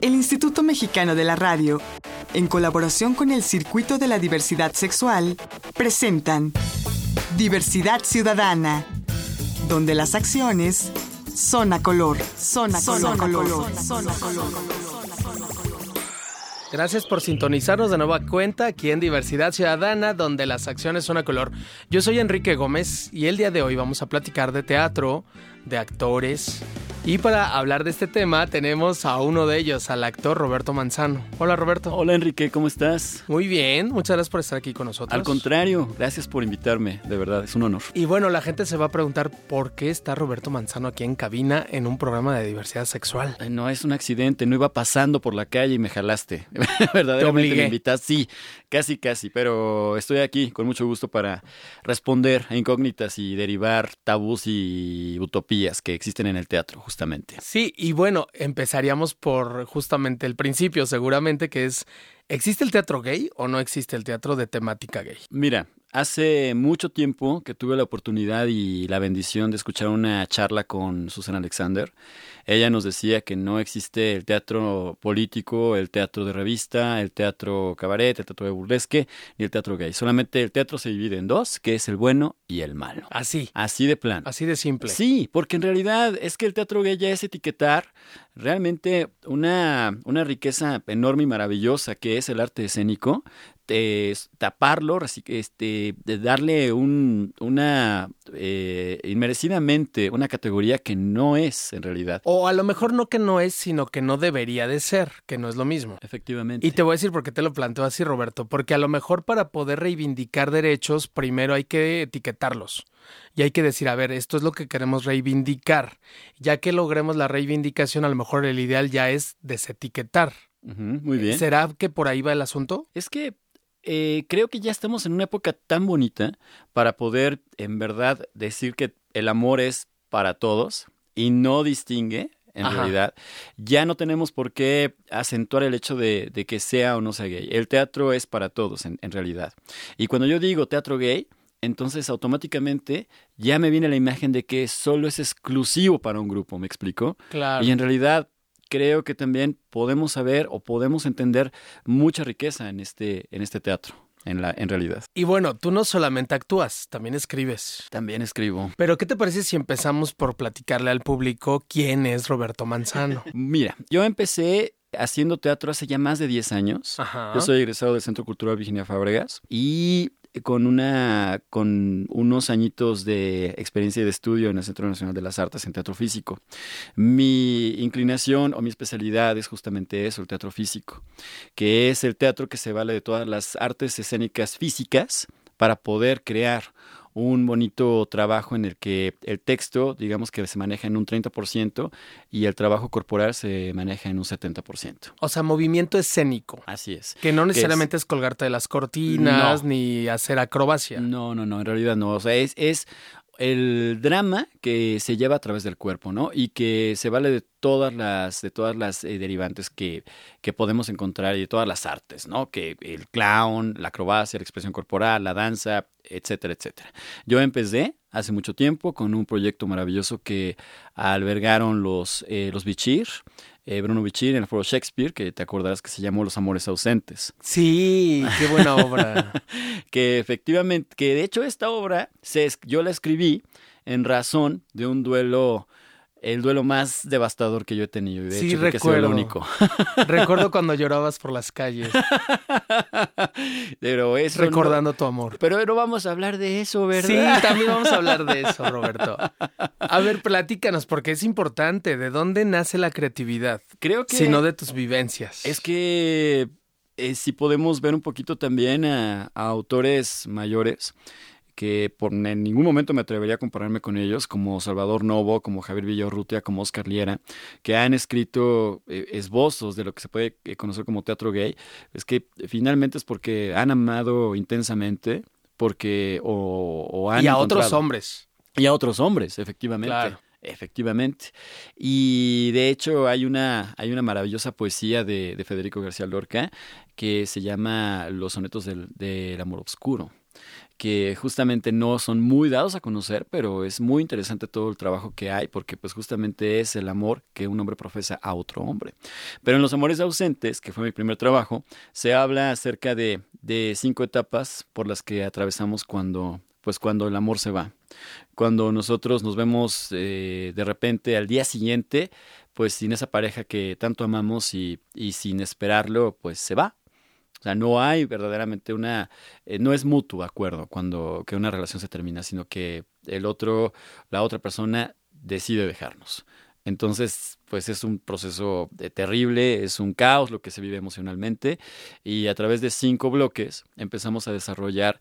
El Instituto Mexicano de la Radio, en colaboración con el Circuito de la Diversidad Sexual, presentan Diversidad Ciudadana, donde las acciones son a color, son a color, color, son a color. Gracias por sintonizarnos de nueva cuenta aquí en Diversidad Ciudadana, donde las acciones son a color. Yo soy Enrique Gómez y el día de hoy vamos a platicar de teatro, de actores, y para hablar de este tema tenemos a uno de ellos, al actor Roberto Manzano. Hola Roberto. Hola Enrique, ¿cómo estás? Muy bien, muchas gracias por estar aquí con nosotros. Al contrario, gracias por invitarme, de verdad, es un honor. Y bueno, la gente se va a preguntar por qué está Roberto Manzano aquí en cabina en un programa de diversidad sexual. No es un accidente, no iba pasando por la calle y me jalaste. Verdaderamente me invitaste, sí, casi casi, pero estoy aquí con mucho gusto para responder a incógnitas y derivar tabús y utopías que existen en el teatro Sí, y bueno, empezaríamos por justamente el principio, seguramente, que es, ¿existe el teatro gay o no existe el teatro de temática gay? Mira, Hace mucho tiempo que tuve la oportunidad y la bendición de escuchar una charla con Susan Alexander. Ella nos decía que no existe el teatro político, el teatro de revista, el teatro cabaret, el teatro de burlesque ni el teatro gay. Solamente el teatro se divide en dos, que es el bueno y el malo. Así. Así de plan. Así de simple. Sí, porque en realidad es que el teatro gay ya es etiquetar realmente una, una riqueza enorme y maravillosa que es el arte escénico, taparlo, este, darle un, una eh, inmerecidamente una categoría que no es en realidad. O a lo mejor no que no es, sino que no debería de ser, que no es lo mismo. Efectivamente. Y te voy a decir por qué te lo planteo así, Roberto, porque a lo mejor para poder reivindicar derechos, primero hay que etiquetarlos. Y hay que decir, a ver, esto es lo que queremos reivindicar. Ya que logremos la reivindicación, a lo mejor el ideal ya es desetiquetar. muy bien. ¿Será que por ahí va el asunto? Es que eh, creo que ya estamos en una época tan bonita para poder en verdad decir que el amor es para todos y no distingue en realidad. Ya no tenemos por qué acentuar el hecho de, que sea o no sea gay. El teatro es para todos en, realidad. Y cuando yo digo teatro gay, entonces automáticamente ya me viene la imagen de que solo es exclusivo para un grupo, ¿me explico? Claro. Y en realidad creo que también podemos saber o podemos entender mucha riqueza en este, en este teatro. En, la, en realidad. Y bueno, tú no solamente actúas, también escribes. También escribo. Pero ¿qué te parece si empezamos por platicarle al público quién es Roberto Manzano? Mira, yo empecé haciendo teatro hace ya más de 10 años. Yo soy egresado del Centro Cultural Virginia Fábregas y con una con unos añitos de experiencia de estudio en el Centro Nacional de las Artes en teatro físico. Mi inclinación o mi especialidad es justamente eso, el teatro físico, que es el teatro que se vale de todas las artes escénicas físicas para poder crear un bonito trabajo en el que el texto, digamos que se maneja en un 30% y el trabajo corporal se maneja en un 70%. O sea, movimiento escénico. Así es. Que no necesariamente es, colgarte de las cortinas ni hacer acrobacia. No, no, no, en realidad no. O sea, es, es el drama que se lleva a través del cuerpo, ¿no? Y que se vale de todas las, de todas las eh, derivantes que, que, podemos encontrar y de todas las artes, ¿no? Que el clown, la acrobacia, la expresión corporal, la danza, etcétera, etcétera. Yo empecé hace mucho tiempo con un proyecto maravilloso que albergaron los, eh, los Bichir, eh, Bruno Bichir en el foro Shakespeare, que te acordarás que se llamó Los Amores Ausentes. Sí, qué buena obra. que efectivamente, que de hecho esta obra se, yo la escribí en razón de un duelo el duelo más devastador que yo he tenido. De sí, hecho, recuerdo. Que el único. recuerdo cuando llorabas por las calles. Pero eso Recordando tu amor. Pero no vamos a hablar de eso, ¿verdad? Sí, también vamos a hablar de eso, Roberto. A ver, platícanos, porque es importante. ¿De dónde nace la creatividad? Creo que. Si no de tus vivencias. Es que eh, si podemos ver un poquito también a autores mayores que por en ningún momento me atrevería a compararme con ellos, como Salvador Novo, como Javier Villarrutia, como Oscar Liera, que han escrito eh, esbozos de lo que se puede eh, conocer como teatro gay, es que finalmente es porque han amado intensamente, porque o, han... Y a otros hombres. Y a otros hombres, efectivamente. Efectivamente. Y de hecho hay una, hay una maravillosa poesía de, Federico García Lorca que se llama Los sonetos del, del amor oscuro que justamente no son muy dados a conocer, pero es muy interesante todo el trabajo que hay, porque pues justamente es el amor que un hombre profesa a otro hombre. Pero en Los Amores Ausentes, que fue mi primer trabajo, se habla acerca de, de cinco etapas por las que atravesamos cuando, pues cuando el amor se va. Cuando nosotros nos vemos eh, de repente al día siguiente, pues sin esa pareja que tanto amamos y, y sin esperarlo, pues se va, sea, no hay verdaderamente una, eh, no es mutuo acuerdo cuando que una relación se termina, sino que el otro, la otra persona decide dejarnos. Entonces, pues es un proceso eh, terrible, es un caos lo que se vive emocionalmente y a través de cinco bloques empezamos a desarrollar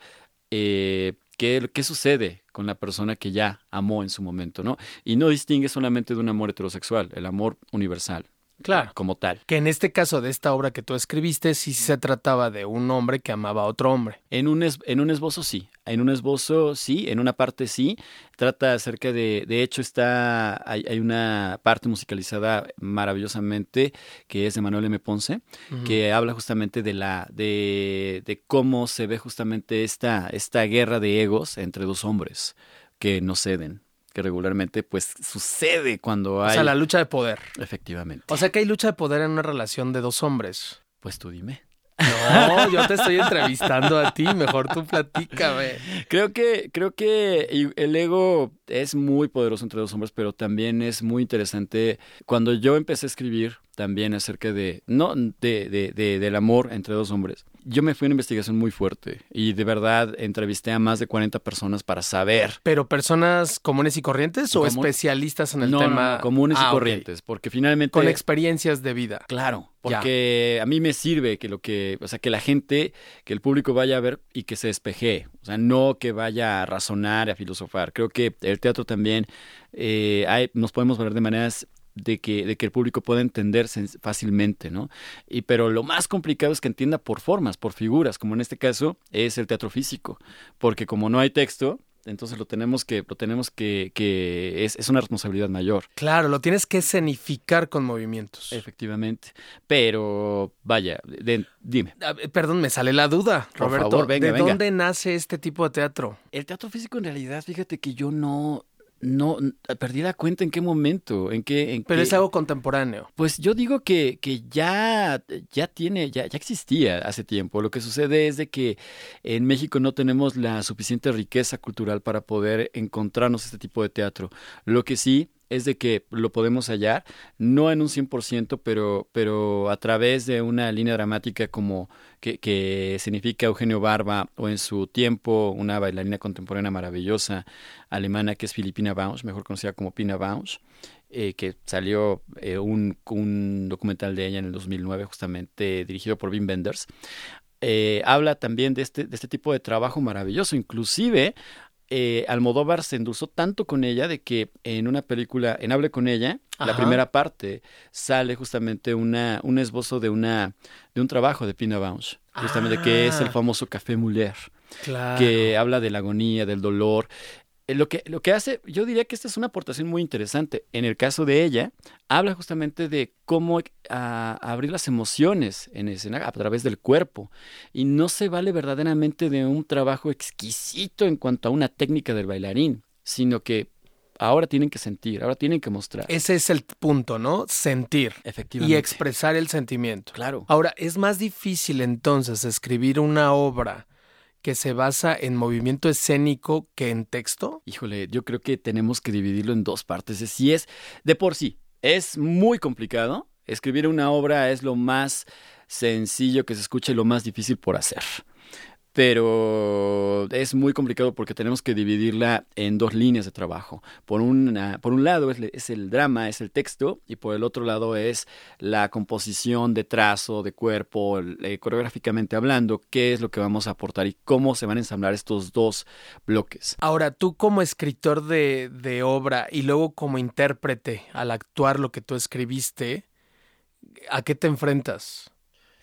eh, qué, qué sucede con la persona que ya amó en su momento, ¿no? Y no distingue solamente de un amor heterosexual, el amor universal, Claro. como tal. Que en este caso de esta obra que tú escribiste, sí se trataba de un hombre que amaba a otro hombre. En un, es, en un esbozo sí, en un esbozo sí, en una parte sí. Trata acerca de, de hecho está, hay, hay una parte musicalizada maravillosamente que es de Manuel M. Ponce, que habla justamente de la, de, de cómo se ve justamente esta, esta guerra de egos entre dos hombres que no ceden, que regularmente pues sucede cuando O hay... sea, la lucha de poder. Efectivamente. O sea que hay lucha de poder en una relación de dos hombres. Pues tú dime. No, yo te estoy entrevistando a ti, mejor tú platícame. Creo que, creo que el ego es muy poderoso entre dos hombres, pero también es muy interesante. Cuando yo empecé a escribir también acerca de, no, de, de, de- del amor entre dos hombres, yo me fui a una investigación muy fuerte y de verdad entrevisté a más de 40 personas para saber. ¿Pero personas comunes y corrientes o especialistas en el no, tema? no, comunes Ah, y ok. corrientes, porque finalmente... Con experiencias de vida. Claro, Ya. porque a mí me sirve que lo que, o sea, que la gente, que el público vaya a ver y que se despeje, o sea, no que vaya a razonar, a filosofar. Creo que el teatro también eh, hay, nos podemos ver de maneras de que, de que el público pueda entender fácilmente, ¿no? Y pero lo más complicado es que entienda por formas, por figuras, como en este caso es el teatro físico, porque como no hay texto, entonces lo tenemos que, lo tenemos que, que es, es una responsabilidad mayor. Claro, lo tienes que escenificar con movimientos. Efectivamente. Pero, vaya, de- dime. Perdón, me sale la duda, Por Roberto. favor, venga, ¿De venga. dónde nace este tipo de teatro? El teatro físico en realidad, fíjate que yo no, no, perdí la cuenta en qué momento, en qué, en Pero qué- es algo contemporáneo. Pues yo digo que, que ya, ya tiene, ya, ya existía hace tiempo. Lo que sucede es de que en México no tenemos la suficiente riqueza cultural para poder encontrarnos este tipo de teatro. Lo que sí es de que lo podemos hallar, no en un 100%, pero, pero a través de una línea dramática como que, que significa Eugenio Barba o en su tiempo una bailarina contemporánea maravillosa alemana que es Filipina Bausch, mejor conocida como Pina Bausch eh, que salió eh, un, un documental de ella en el 2009, justamente dirigido por Wim Wenders. Eh, habla también de este, de este tipo de trabajo maravilloso. Inclusive, eh, Almodóvar se endulzó tanto con ella de que en una película, en Hable con ella, la primera parte, sale justamente una, un esbozo de, una, de un trabajo de Pina Bausch, justamente que es el Ah. famoso Café Muller Claro. que habla de la agonía, del dolor. Eh, Lo que, lo que hace, yo diría que esta es una aportación muy interesante. En el caso de ella, habla justamente de cómo ah, abrir las emociones en escena a través del cuerpo. Y no se vale verdaderamente de un trabajo exquisito en cuanto a una técnica del bailarín, sino que ahora tienen que sentir, ahora tienen que mostrar. Ese es el punto, ¿no? Sentir y Efectivamente. expresar el sentimiento. Claro. Ahora, es más difícil entonces escribir una obra que se basa en movimiento escénico que en texto. Híjole, yo creo que tenemos que dividirlo en dos partes. Si es de por sí, es muy complicado. Escribir una obra es lo más sencillo que se escucha y lo más difícil por hacer. Pero es muy complicado porque tenemos que dividirla en dos líneas de trabajo. Por, una, por un lado es, el drama, es el texto, y por el otro lado es la composición de trazo, de cuerpo, eh, coreográficamente hablando, qué es lo que vamos a aportar y cómo se van a ensamblar estos dos bloques. Ahora, tú como escritor de, de obra y luego como intérprete al actuar lo que tú escribiste, ¿a qué te enfrentas?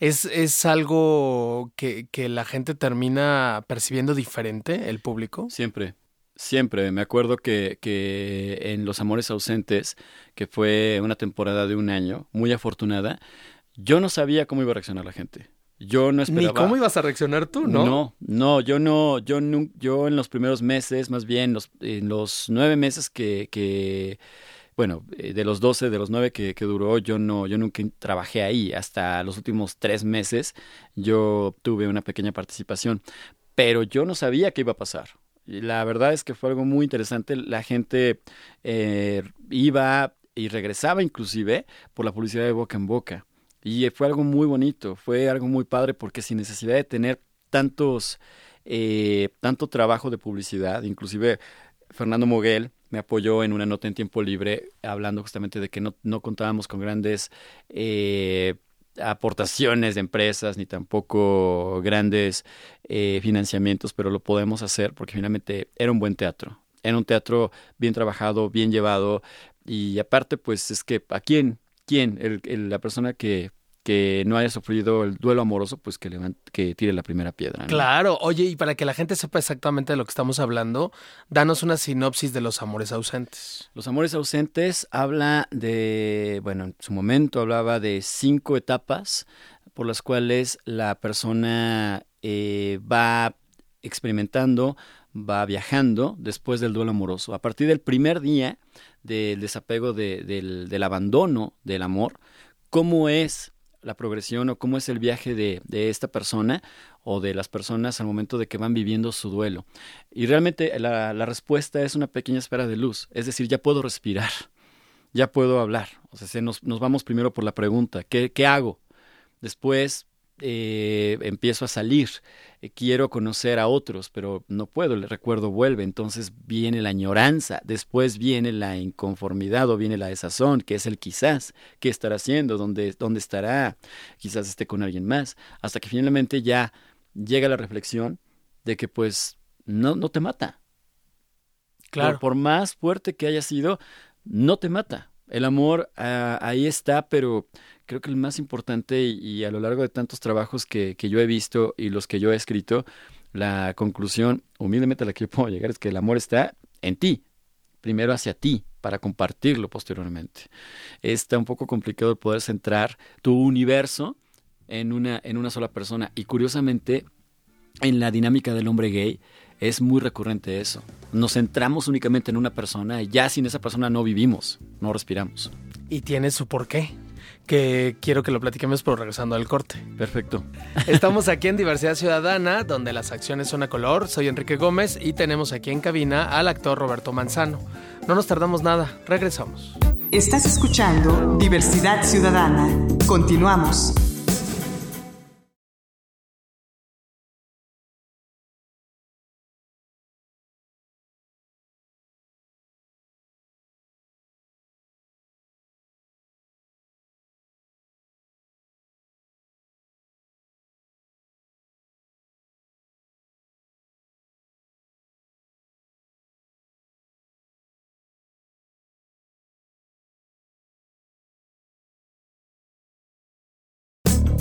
¿Es, es algo que, que la gente termina percibiendo diferente, el público? Siempre, siempre. Me acuerdo que, que en Los Amores Ausentes, que fue una temporada de un año, muy afortunada, yo no sabía cómo iba a reaccionar la gente. Yo no esperaba. Ni cómo ibas a reaccionar tú, ¿no? No, no, yo no, yo no, yo en los primeros meses, más bien los, en los nueve meses que, que bueno, eh, de los doce, de los nueve que, que, duró, yo no, yo nunca trabajé ahí. Hasta los últimos tres meses yo tuve una pequeña participación, pero yo no sabía qué iba a pasar. La verdad es que fue algo muy interesante. La gente eh, iba y regresaba inclusive por la publicidad de boca en boca. Y fue algo muy bonito, fue algo muy padre porque sin necesidad de tener tantos, eh, tanto trabajo de publicidad, inclusive Fernando Moguel me apoyó en una nota en tiempo libre hablando justamente de que no, no contábamos con grandes eh, aportaciones de empresas ni tampoco grandes eh, financiamientos, pero lo podemos hacer porque finalmente era un buen teatro. Era un teatro bien trabajado, bien llevado y aparte pues es que a quién quién, el, la persona que, que no haya sufrido el duelo amoroso, pues que, levante, que tire la primera piedra. Claro, oye, y para que la gente sepa exactamente de lo que estamos hablando, danos una sinopsis de los amores ausentes. Los amores ausentes habla de, bueno, en su momento hablaba de cinco etapas por las cuales la persona eh, va experimentando, va viajando después del duelo amoroso. A partir del primer día del desapego del, del, abandono del amor, cómo es la progresión o cómo es el viaje de, de, esta persona o de las personas al momento de que van viviendo su duelo. Y realmente la, la respuesta es una pequeña esfera de luz, es decir, ya puedo respirar, ya puedo hablar. O sea, nos, nos vamos primero por la pregunta, ¿qué, qué hago? Después eh, empiezo a salir, eh, quiero conocer a otros, pero no puedo, el recuerdo vuelve, entonces viene la añoranza, después viene la inconformidad o viene la desazón, que es el quizás, qué estará haciendo, dónde, dónde estará, quizás esté con alguien más, hasta que finalmente ya llega la reflexión de que pues no, no te mata. Claro. Por, por más fuerte que haya sido, no te mata. El amor uh, ahí está, pero creo que el más importante y, a lo largo de tantos trabajos que, que, yo he visto y los que yo he escrito, la conclusión humildemente a la que yo puedo llegar es que el amor está en ti, primero hacia ti, para compartirlo posteriormente. Está un poco complicado poder centrar tu universo en una, en una sola persona y curiosamente en la dinámica del hombre gay es muy recurrente eso. Nos centramos únicamente en una persona y ya sin esa persona no vivimos, no respiramos. Y tiene su porqué que quiero que lo platiquemos, pero regresando al corte. Perfecto. Estamos aquí en Diversidad Ciudadana, donde las acciones son a color. Soy Enrique Gómez y tenemos aquí en cabina al actor Roberto Manzano. No nos tardamos nada, regresamos. Estás escuchando Diversidad Ciudadana. Continuamos.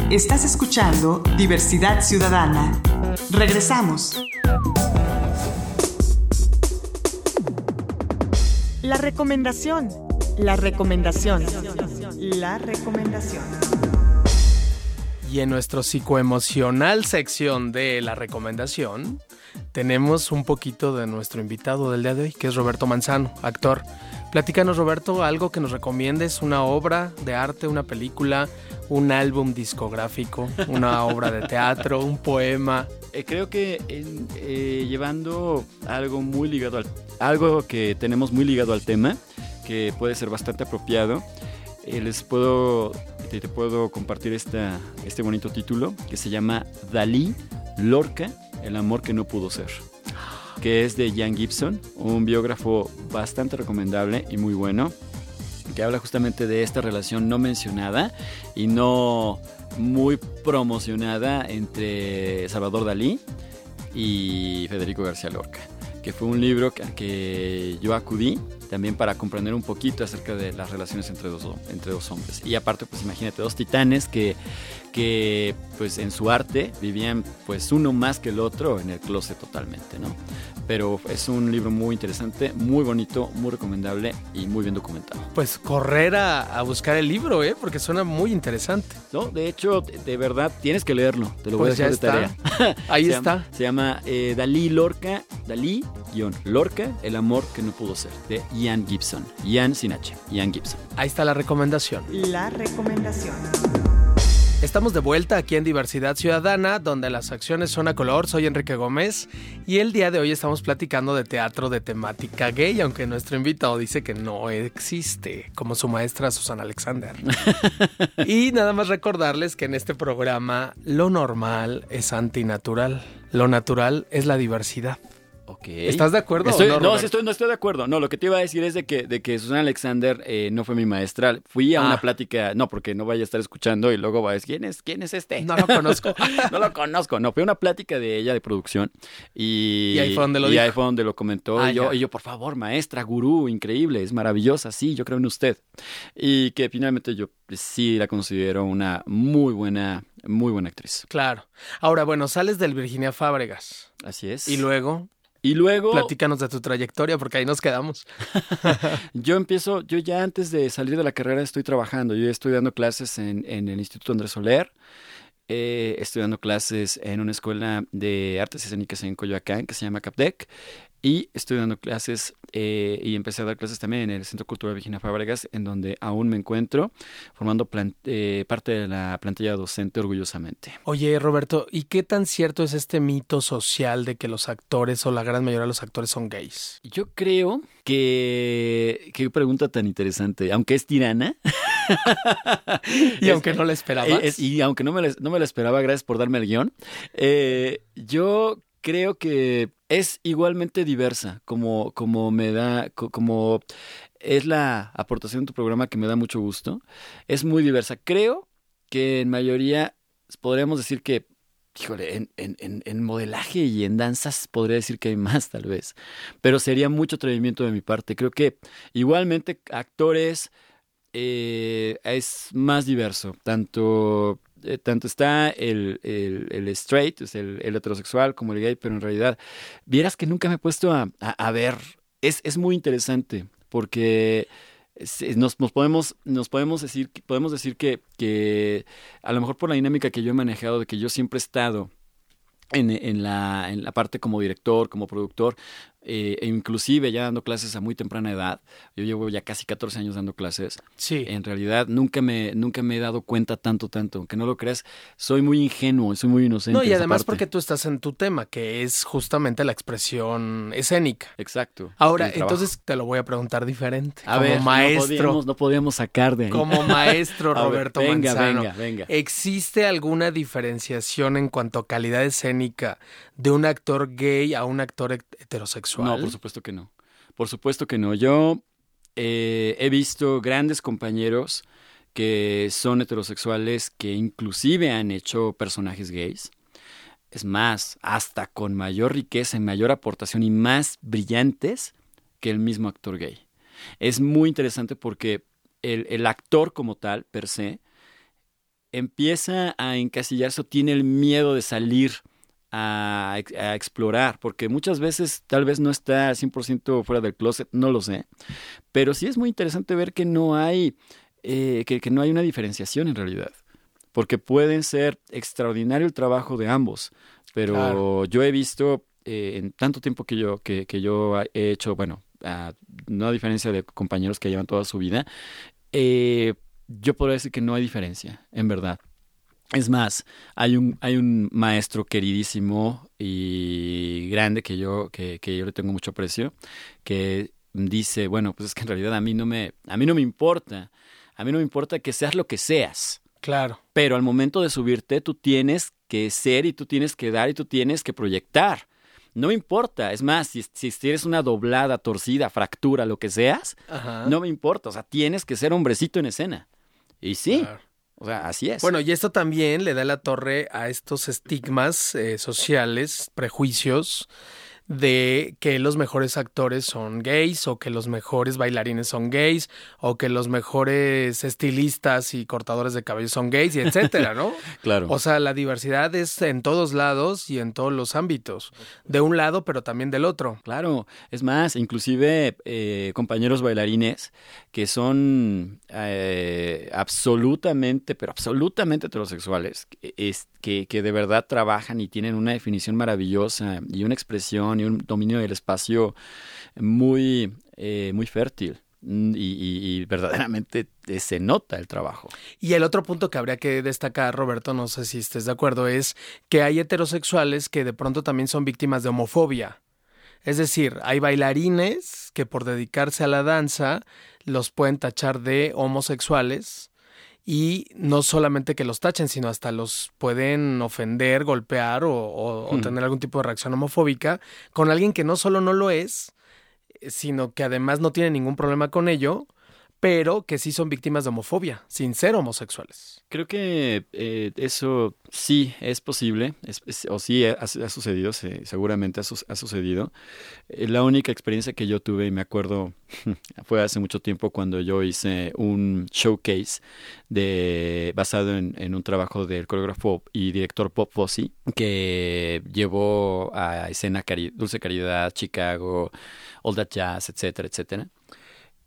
Estás escuchando Diversidad Ciudadana. Regresamos. La recomendación. La recomendación. La recomendación. Y en nuestro psicoemocional sección de la recomendación, tenemos un poquito de nuestro invitado del día de hoy, que es Roberto Manzano, actor. Platícanos, Roberto, algo que nos recomiendes, una obra de arte, una película, un álbum discográfico, una obra de teatro, un poema. Eh, creo que eh, llevando algo muy ligado al algo que tenemos muy ligado al tema, que puede ser bastante apropiado, eh, les puedo te, te puedo compartir esta, este bonito título que se llama Dalí, Lorca, el amor que no pudo ser que es de Jan Gibson, un biógrafo bastante recomendable y muy bueno, que habla justamente de esta relación no mencionada y no muy promocionada entre Salvador Dalí y Federico García Lorca, que fue un libro que, yo acudí también para comprender un poquito acerca de las relaciones entre dos, entre dos hombres. Y aparte, pues imagínate, dos titanes que, que pues en su arte vivían pues uno más que el otro en el closet totalmente, ¿no? Pero es un libro muy interesante, muy bonito, muy recomendable y muy bien documentado. Pues correr a, buscar el libro, ¿eh? Porque suena muy interesante. No, de hecho, de, verdad, tienes que leerlo. Te lo voy a pues dejar de tarea. Ahí está. se llama eh, Dalí Lorca, Dalí, guion, Lorca, El amor que no pudo ser, de Ian Gibson. Ian sin H, Ian Gibson. Ahí está la recomendación. La recomendación. Estamos de vuelta aquí en Diversidad Ciudadana, donde las acciones son a color. Soy Enrique Gómez y el día de hoy estamos platicando de teatro de temática gay, aunque nuestro invitado dice que no existe, como su maestra Susana Alexander. y nada más recordarles que en este programa lo normal es antinatural, lo natural es la diversidad. ¿Estás de acuerdo? no, no, estoy, no estoy de acuerdo. No, lo que te iba a decir es de que, de que Susana Alexander eh, no fue mi maestra. Fui a una ah. plática, no, porque no vaya a estar escuchando y luego va a decir, ¿quién es, quién es este? No lo conozco. no lo conozco. No, fue una plática de ella de producción. Y, y ahí fue donde lo, y ahí fue donde lo comentó. Ah, y, yo, y yo, por favor, maestra, gurú, increíble, es maravillosa, sí, yo creo en usted. Y que finalmente yo sí la considero una muy buena, muy buena actriz. Claro. Ahora, bueno, sales del Virginia Fábregas. Así es. Y luego y luego... Platícanos de tu trayectoria, porque ahí nos quedamos. yo empiezo, yo ya antes de salir de la carrera estoy trabajando. Yo estoy dando clases en, en el Instituto Andrés Soler. Eh, estoy dando clases en una escuela de artes escénicas en Coyoacán que se llama CAPDEC. Y estoy dando clases eh, y empecé a dar clases también en el Centro Cultural Virginia Fábregas, en donde aún me encuentro formando eh, parte de la plantilla docente orgullosamente. Oye, Roberto, ¿y qué tan cierto es este mito social de que los actores o la gran mayoría de los actores son gays? Yo creo que... Qué pregunta tan interesante. Aunque es tirana. y aunque no la esperabas. y aunque no me, no me la esperaba, gracias por darme el guion. Eh, yo creo que es igualmente diversa, como, como me da, como es la aportación de tu programa que me da mucho gusto. Es muy diversa. Creo que en mayoría podríamos decir que, híjole, en, en, en, modelaje y en danzas podría decir que hay más tal vez, pero sería mucho atrevimiento de mi parte. Creo que igualmente actores eh, es más diverso, tanto eh, tanto está el, el, straight, es el, heterosexual, como el gay, pero en realidad, vieras que nunca me he puesto a, a, ver. Es, es muy interesante porque nos, nos, podemos, nos podemos decir, podemos decir que, que a lo mejor por la dinámica que yo he manejado, de que yo siempre he estado en, en, la, en la parte como director, como productor, eh, e inclusive ya dando clases a muy temprana edad. Yo llevo ya casi 14 años dando clases. Sí. En realidad nunca me, nunca me he dado cuenta tanto, tanto. Aunque no lo creas, soy muy ingenuo, soy muy inocente. No, y además porque tú estás en tu tema, que es justamente la expresión escénica. Exacto. Ahora, entonces te lo voy a preguntar diferente. A como maestro. No podíamos, sacar de ahí. Como maestro, Roberto venga, Manzano. Venga, venga. ¿Existe alguna diferenciación en cuanto a calidad escénica de un actor gay a un actor heterosexual? No, por supuesto que no. Por supuesto que no. Yo eh, he visto grandes compañeros que son heterosexuales que inclusive han hecho personajes gays. Es más, hasta con mayor riqueza y mayor aportación y más brillantes que el mismo actor gay. Es muy interesante porque el, el actor como tal, per se, empieza a encasillarse o tiene el miedo de salir a, explorar, porque muchas veces tal vez no está 100% fuera del closet, no lo sé, pero sí es muy interesante ver que no hay, eh, que, no hay una diferenciación en realidad, porque pueden ser extraordinario el trabajo de ambos, pero yo he visto eh, en tanto tiempo que yo, que, que yo he hecho, bueno, no a diferencia de compañeros que llevan toda su vida, eh, yo podría decir que no hay diferencia, en verdad. Es más, hay un, hay un maestro queridísimo y grande que yo, que, que yo le tengo mucho aprecio, que dice, bueno, pues es que en realidad a mí no me, a mí no me importa, a mí no me importa que seas lo que seas. Claro. Pero al momento de subirte, tú tienes que ser y tú tienes que dar y tú tienes que proyectar. No me importa. Es más, si, si eres una doblada, torcida, fractura, lo que seas, no me importa. O sea, tienes que ser hombrecito en escena. Y sí. O sea, así es. Bueno, y esto también le da la torre a estos estigmas eh, sociales, prejuicios de que los mejores actores son gays o que los mejores bailarines son gays o que los mejores estilistas y cortadores de cabello son gays y etcétera, ¿no? claro. O sea, la diversidad es en todos lados y en todos los ámbitos, de un lado pero también del otro. Claro, es más, inclusive eh, compañeros bailarines que son eh, absolutamente, pero absolutamente heterosexuales, es, que, que de verdad trabajan y tienen una definición maravillosa y una expresión y un dominio del espacio muy, eh, muy fértil. Mm, y, verdaderamente se nota el trabajo. Y el otro punto que habría que destacar, Roberto, no sé si estés de acuerdo, es que hay heterosexuales que de pronto también son víctimas de homofobia. Es decir, hay bailarines que por dedicarse a la danza los pueden tachar de homosexuales y no solamente que los tachen, sino hasta los pueden ofender, golpear o, hmm. tener algún tipo de reacción homofóbica con alguien que no solo no lo es, sino que además no tiene ningún problema con ello, pero que sí son víctimas de homofobia, sin ser homosexuales. Creo que eh, eso sí es posible, o sí ha, sucedido, seguramente ha, sucedido. Eh, la única experiencia que yo tuve, y me acuerdo, fue hace mucho tiempo cuando yo hice un showcase de, basado en, un trabajo del coreógrafo y director Pop Fosse, que llevó a escena Dulce Caridad, Chicago, All That Jazz, etcétera, etcétera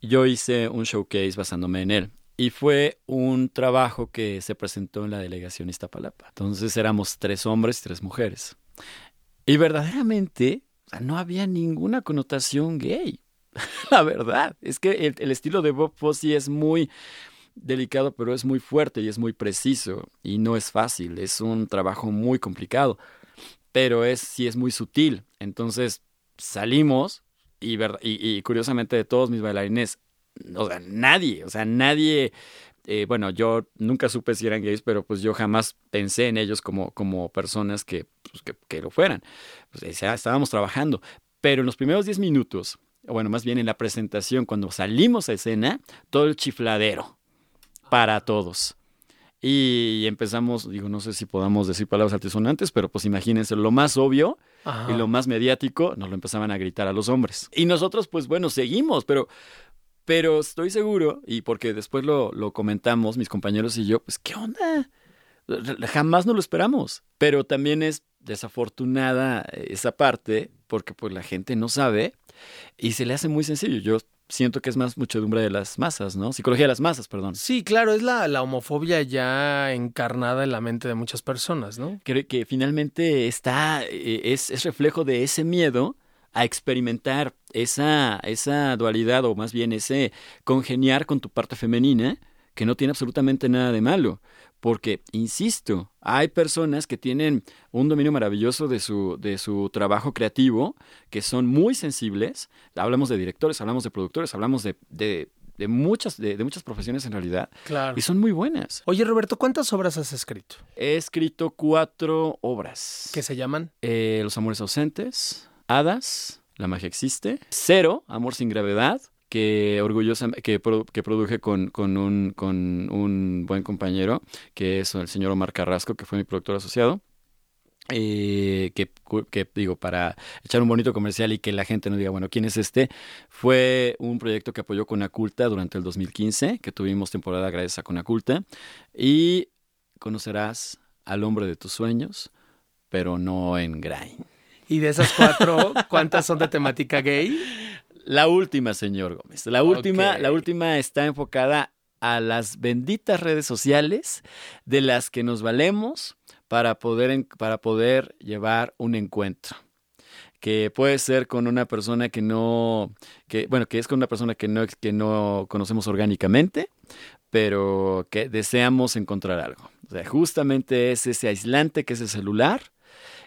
yo hice un showcase basándome en él. Y fue un trabajo que se presentó en la delegación Iztapalapa. Entonces éramos tres hombres y tres mujeres. Y verdaderamente no había ninguna connotación gay. la verdad. Es que el, estilo de Bob Fosse es muy delicado, pero es muy fuerte y es muy preciso. Y no es fácil. Es un trabajo muy complicado. Pero es, sí es muy sutil. Entonces salimos y, curiosamente de todos mis bailarines, o sea, nadie, o sea, nadie, eh, bueno, yo nunca supe si eran gays, pero pues yo jamás pensé en ellos como, como personas que, pues, que, lo fueran. Pues estábamos trabajando, pero en los primeros 10 minutos, bueno, más bien en la presentación, cuando salimos a escena, todo el chifladero para todos. Y empezamos, digo, no sé si podamos decir palabras altisonantes, pero pues imagínense, lo más obvio y lo más mediático, nos lo empezaban a gritar a los hombres. Y nosotros, pues bueno, seguimos, pero, pero estoy seguro, y porque después lo, lo comentamos, mis compañeros y yo, pues, ¿qué onda? Jamás no lo esperamos, pero también es desafortunada esa parte, porque pues la gente no sabe y se le hace muy sencillo. Yo siento que es más muchedumbre de las masas, ¿no? Psicología de las masas, perdón. Sí, claro, es la, la homofobia ya encarnada en la mente de muchas personas, ¿no? Que, que finalmente está, eh, es, es reflejo de ese miedo a experimentar esa, esa dualidad o más bien ese congeniar con tu parte femenina que no tiene absolutamente nada de malo porque, insisto, hay personas que tienen un dominio maravilloso de su, de su trabajo creativo, que son muy sensibles. Hablamos de directores, hablamos de productores, hablamos de, de, muchas, de, muchas profesiones en realidad. Claro. Y son muy buenas. Oye, Roberto, ¿cuántas obras has escrito? He escrito cuatro obras. ¿Qué se llaman? Eh, Los Amores Ausentes, Hadas, La Magia Existe, Cero, Amor sin Gravedad, que orgullosa que, que produje con, con, un, con un buen compañero, que es el señor Omar Carrasco, que fue mi productor asociado. Eh, que, que, digo, para echar un bonito comercial y que la gente no diga, bueno, ¿quién es este? Fue un proyecto que apoyó Conaculta durante el 2015, que tuvimos temporada gracias a Conaculta, y conocerás al hombre de tus sueños, pero no en Grind. ¿Y de esas cuatro, cuántas son de temática gay? La última, señor Gómez. La última, la última está enfocada a las benditas redes sociales de las que nos valemos para poder, para poder llevar un encuentro que puede ser con una persona que no, que, bueno, que es con una persona que no, que no conocemos orgánicamente, pero que deseamos encontrar algo. O sea, justamente es ese aislante que es el celular,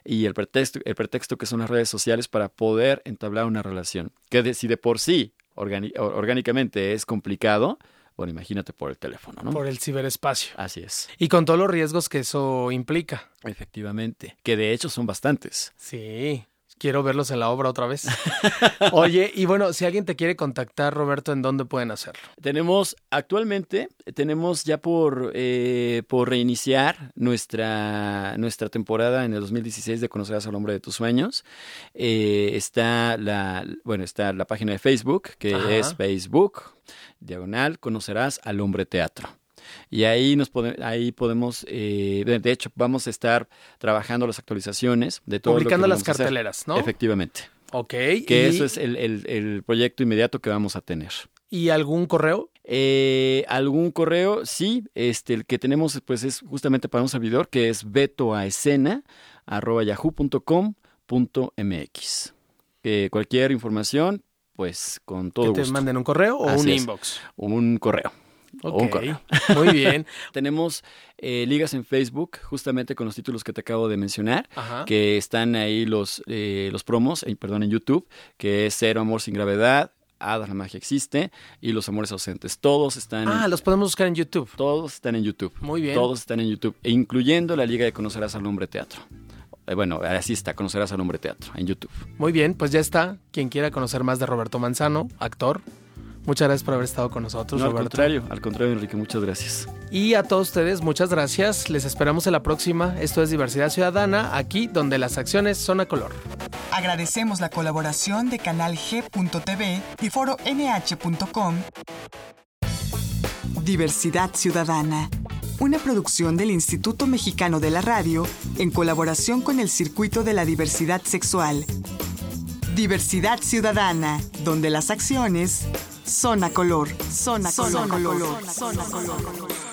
y el pretexto, el pretexto que son las redes sociales para poder entablar una relación. Que si de por sí orgánicamente es complicado, bueno, imagínate por el teléfono, ¿no? Por el ciberespacio. Así es. Y con todos los riesgos que eso implica. Efectivamente, que de hecho son bastantes. Sí. Quiero verlos en la obra otra vez. Oye, y bueno, si alguien te quiere contactar, Roberto, ¿en dónde pueden hacerlo? Tenemos, actualmente, tenemos ya por, eh, por reiniciar nuestra, nuestra temporada en el 2016 de Conocerás al Hombre de tus Sueños. Eh, está, la, bueno, está la página de Facebook, que es Facebook, diagonal, Conocerás al Hombre Teatro. Y ahí, nos ahí podemos, eh, de hecho, vamos a estar trabajando las actualizaciones de todo Publicando lo que las carteleras, ¿no? Efectivamente. Ok. Que eso es el, el, proyecto inmediato que vamos a tener. ¿Y algún correo? Eh, algún correo, sí, este, el que tenemos pues es justamente para un servidor que es betoaescena.yahoo.com.mx. Eh, cualquier información, pues con todo que te manden un correo o un inbox. Un correo. Ok, muy bien. Tenemos eh, ligas en Facebook, justamente con los títulos que te acabo de mencionar, que están ahí los, eh, los promos, eh, perdón, en YouTube, que es Cero Amor Sin Gravedad, Hada la Magia Existe y Los Amores Ausentes. Todos están... Ah, los podemos buscar en YouTube. Todos están en YouTube. Muy bien. Todos están en YouTube, e incluyendo la Liga de Conocerás al Hombre Teatro. bueno, así está, Conocerás al Hombre Teatro en YouTube. Muy bien, pues ya está. Quien quiera conocer más de Roberto Manzano, actor, Muchas gracias por haber estado con nosotros, Al contrario, al contrario, Enrique, muchas gracias. Y a todos ustedes, muchas gracias. Les esperamos en la próxima. Esto es Diversidad Ciudadana, aquí donde las acciones son a color. Agradecemos la colaboración de Canal G.tv y Foro NH.com. Diversidad Ciudadana, una producción del Instituto Mexicano de la Radio en colaboración con el Circuito de la Diversidad Sexual. Diversidad Ciudadana, donde las acciones Zona color. Zona color. Zona color. Zona color.